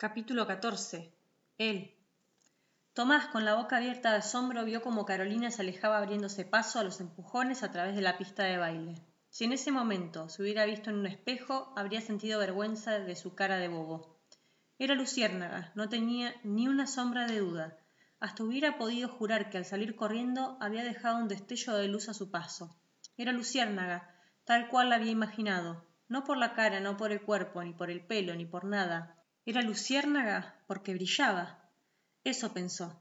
Capítulo XIV. Él. Tomás, con la boca abierta de asombro, vio como Carolina se alejaba abriéndose paso a los empujones a través de la pista de baile. Si en ese momento se hubiera visto en un espejo, habría sentido vergüenza de su cara de bobo. Era luciérnaga, no tenía ni una sombra de duda. Hasta hubiera podido jurar que al salir corriendo había dejado un destello de luz a su paso. Era luciérnaga, tal cual la había imaginado, no por la cara, no por el cuerpo, ni por el pelo, ni por nada, era luciérnaga porque brillaba. Eso pensó.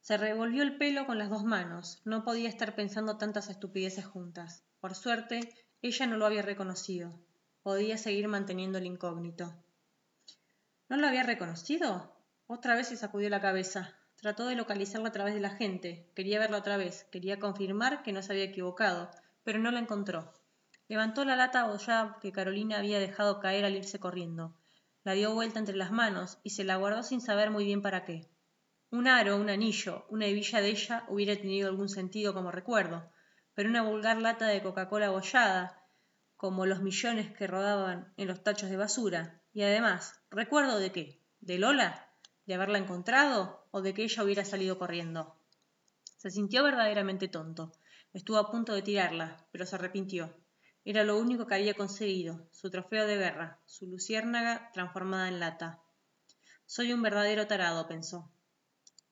Se revolvió el pelo con las dos manos. No podía estar pensando tantas estupideces juntas. Por suerte, ella no lo había reconocido. Podía seguir manteniendo el incógnito. ¿No lo había reconocido? Otra vez se sacudió la cabeza. Trató de localizarlo a través de la gente. Quería verlo otra vez. Quería confirmar que no se había equivocado, pero no la encontró. Levantó la lata abollada que Carolina había dejado caer al irse corriendo la dio vuelta entre las manos y se la guardó sin saber muy bien para qué. Un aro, un anillo, una hebilla de ella hubiera tenido algún sentido como recuerdo, pero una vulgar lata de Coca-Cola abollada, como los millones que rodaban en los tachos de basura, y además, ¿recuerdo de qué? ¿De Lola? ¿De haberla encontrado? ¿O de que ella hubiera salido corriendo? Se sintió verdaderamente tonto. Estuvo a punto de tirarla, pero se arrepintió. Era lo único que había conseguido, su trofeo de guerra, su luciérnaga transformada en lata. Soy un verdadero tarado, pensó.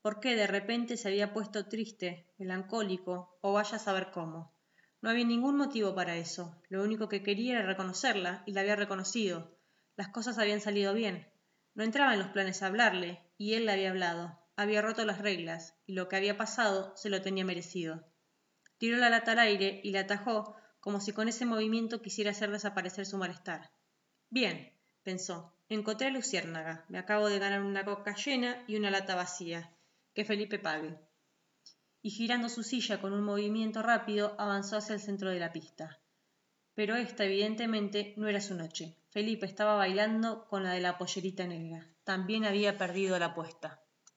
¿Por qué de repente se había puesto triste, melancólico, o vaya a saber cómo? No había ningún motivo para eso. Lo único que quería era reconocerla, y la había reconocido. Las cosas habían salido bien. No entraba en los planes hablarle, y él le había hablado. Había roto las reglas, y lo que había pasado se lo tenía merecido. Tiró la lata al aire y la atajó como si con ese movimiento quisiera hacer desaparecer su malestar. Bien, pensó, encontré a Luciérnaga, me acabo de ganar una coca llena y una lata vacía. Que Felipe pague. Y girando su silla con un movimiento rápido, avanzó hacia el centro de la pista. Pero esta, evidentemente, no era su noche. Felipe estaba bailando con la de la pollerita negra. También había perdido la apuesta.